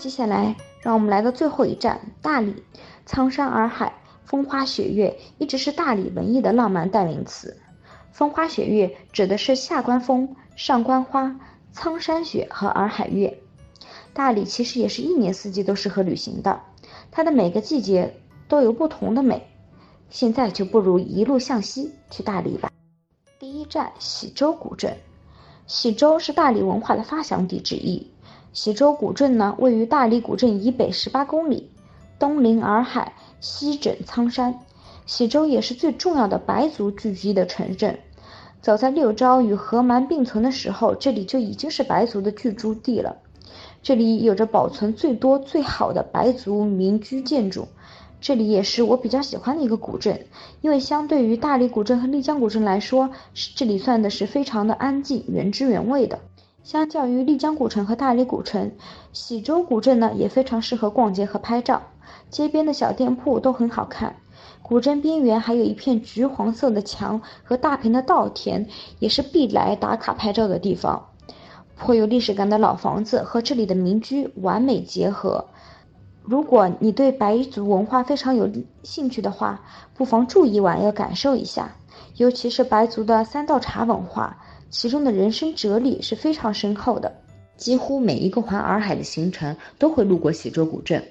接下来，让我们来到最后一站——大理。苍山洱海，风花雪月，一直是大理文艺的浪漫代名词。风花雪月指的是下关风，上关花，苍山雪和洱海月。大理其实也是一年四季都适合旅行的，它的每个季节都有不同的美。现在就不如一路向西去大理吧。第一站，喜洲古镇。喜洲是大理文化的发祥地之一。喜洲古镇呢，位于大理古镇以北十八公里，东临洱海，西枕苍山。喜洲也是最重要的白族聚居的城镇。早在六朝与和蛮并存的时候，这里就已经是白族的聚居地了。这里有着保存最多、最好的白族民居建筑。这里也是我比较喜欢的一个古镇，因为相对于大理古镇和丽江古镇来说，这里算的是非常的安静、原汁原味的。相较于丽江古城和大理古城，喜洲古镇呢也非常适合逛街和拍照，街边的小店铺都很好看。古镇边缘还有一片橘黄色的墙和大片的稻田，也是必来打卡拍照的地方。颇有历史感的老房子和这里的民居完美结合。如果你对白族文化非常有兴趣的话，不妨住一晚，要感受一下，尤其是白族的三道茶文化。其中的人生哲理是非常深厚的。几乎每一个环洱海的行程都会路过喜洲古镇，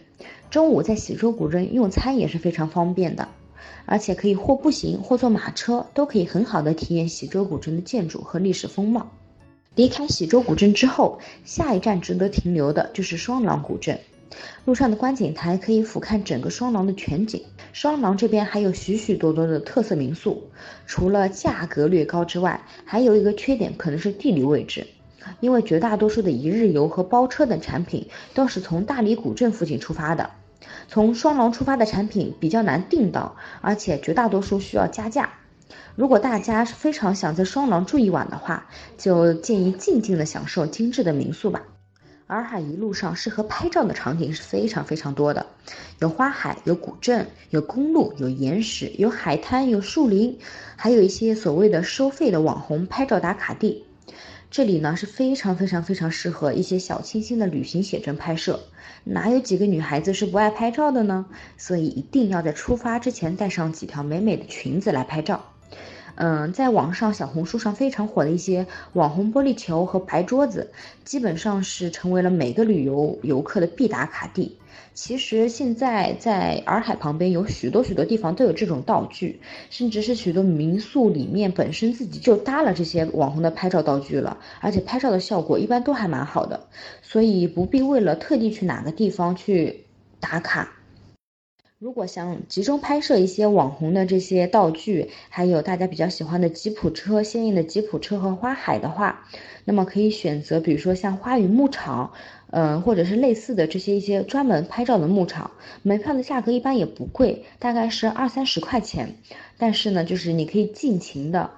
中午在喜洲古镇用餐也是非常方便的，而且可以或步行或坐马车，都可以很好的体验喜洲古镇的建筑和历史风貌。离开喜洲古镇之后，下一站值得停留的就是双廊古镇。路上的观景台可以俯瞰整个双廊的全景。双廊这边还有许许多多的特色民宿，除了价格略高之外，还有一个缺点可能是地理位置，因为绝大多数的一日游和包车等产品都是从大理古镇附近出发的，从双廊出发的产品比较难订到，而且绝大多数需要加价。如果大家非常想在双廊住一晚的话，就建议静静的享受精致的民宿吧。洱海一路上适合拍照的场景是非常非常多的，有花海，有古镇，有公路，有岩石，有海滩，有树林，还有一些所谓的收费的网红拍照打卡地。这里呢是非常非常非常适合一些小清新的旅行写真拍摄。哪有几个女孩子是不爱拍照的呢？所以一定要在出发之前带上几条美美的裙子来拍照。嗯，在网上小红书上非常火的一些网红玻璃球和白桌子，基本上是成为了每个旅游游客的必打卡地。其实现在在洱海旁边有许多许多地方都有这种道具，甚至是许多民宿里面本身自己就搭了这些网红的拍照道具了，而且拍照的效果一般都还蛮好的，所以不必为了特地去哪个地方去打卡。如果想集中拍摄一些网红的这些道具，还有大家比较喜欢的吉普车、鲜艳的吉普车和花海的话，那么可以选择，比如说像花语牧场，嗯，或者是类似的这些一些专门拍照的牧场。门票的价格一般也不贵，大概是二三十块钱。但是呢，就是你可以尽情的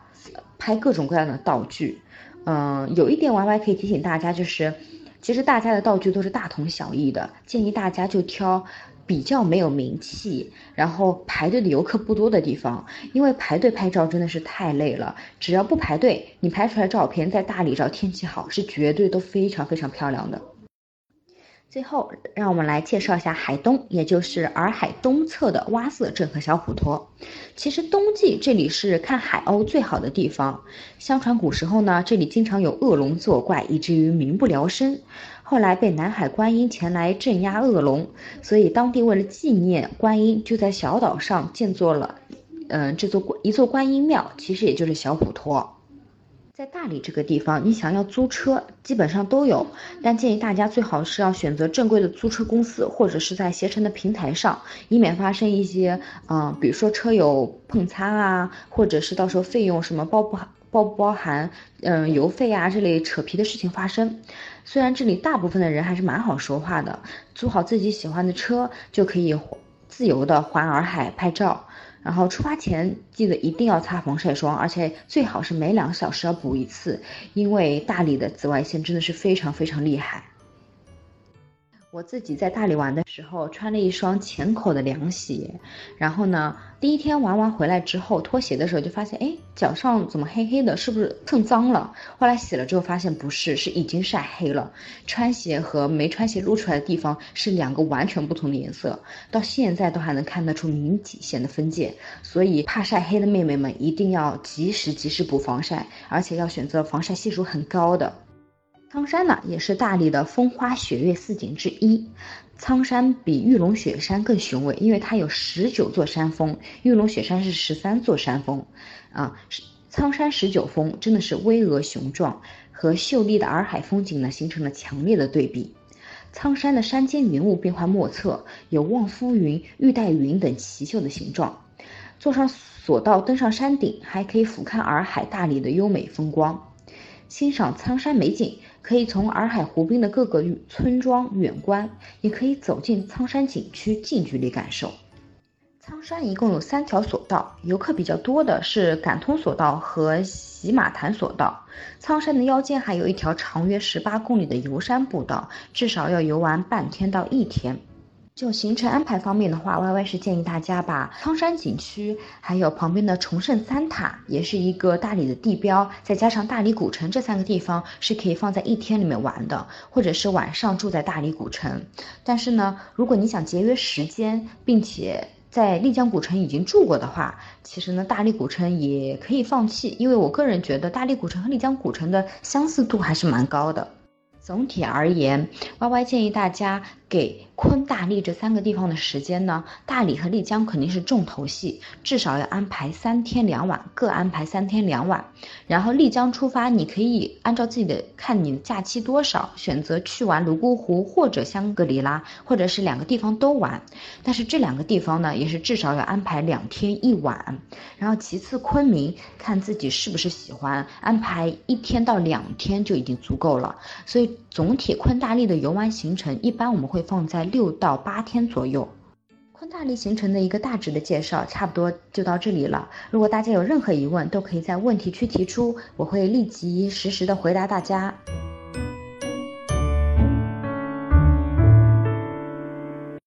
拍各种各样的道具。嗯，有一点 Y Y 可以提醒大家，就是其实大家的道具都是大同小异的，建议大家就挑。比较没有名气，然后排队的游客不多的地方，因为排队拍照真的是太累了。只要不排队，你拍出来照片在大理，照天气好，是绝对都非常非常漂亮的。最后，让我们来介绍一下海东，也就是洱海东侧的洼色镇和小普陀。其实冬季这里是看海鸥最好的地方。相传古时候呢，这里经常有恶龙作怪，以至于民不聊生。后来被南海观音前来镇压恶龙，所以当地为了纪念观音，就在小岛上建作了，嗯，这座一座观音庙，其实也就是小普陀。在大理这个地方，你想要租车，基本上都有，但建议大家最好是要选择正规的租车公司，或者是在携程的平台上，以免发生一些，嗯，比如说车友碰擦啊，或者是到时候费用什么包不好包不包含，嗯，邮费啊这类扯皮的事情发生。虽然这里大部分的人还是蛮好说话的，租好自己喜欢的车就可以自由的环洱海拍照。然后出发前记得一定要擦防晒霜，而且最好是每两个小时要补一次，因为大理的紫外线真的是非常非常厉害。我自己在大理玩的时候，穿了一双浅口的凉鞋，然后呢，第一天玩完回来之后，脱鞋的时候就发现，哎，脚上怎么黑黑的，是不是蹭脏了？后来洗了之后发现不是，是已经晒黑了。穿鞋和没穿鞋露出来的地方是两个完全不同的颜色，到现在都还能看得出明体线的分界。所以怕晒黑的妹妹们一定要及时及时补防晒，而且要选择防晒系数很高的。苍山呢，也是大理的风花雪月四景之一。苍山比玉龙雪山更雄伟，因为它有十九座山峰，玉龙雪山是十三座山峰。啊，苍山十九峰真的是巍峨雄壮，和秀丽的洱海风景呢形成了强烈的对比。苍山的山间云雾变幻莫测，有望夫云、玉带云等奇秀的形状。坐上索道登上山顶，还可以俯瞰洱海大理的优美风光。欣赏苍山美景，可以从洱海湖边的各个村庄远观，也可以走进苍山景区近距离感受。苍山一共有三条索道，游客比较多的是感通索道和喜马潭索道。苍山的腰间还有一条长约十八公里的游山步道，至少要游玩半天到一天。就行程安排方面的话，Y Y 是建议大家把苍山景区，还有旁边的崇圣三塔，也是一个大理的地标，再加上大理古城这三个地方是可以放在一天里面玩的，或者是晚上住在大理古城。但是呢，如果你想节约时间，并且在丽江古城已经住过的话，其实呢，大理古城也可以放弃，因为我个人觉得大理古城和丽江古城的相似度还是蛮高的。总体而言，Y Y 建议大家给昆大丽这三个地方的时间呢，大理和丽江肯定是重头戏，至少要安排三天两晚，各安排三天两晚。然后丽江出发，你可以按照自己的看你的假期多少，选择去玩泸沽湖或者香格里拉，或者是两个地方都玩。但是这两个地方呢，也是至少要安排两天一晚。然后其次昆明，看自己是不是喜欢，安排一天到两天就已经足够了。所以。总体昆大丽的游玩行程，一般我们会放在六到八天左右。昆大利行程的一个大致的介绍，差不多就到这里了。如果大家有任何疑问，都可以在问题区提出，我会立即实时的回答大家。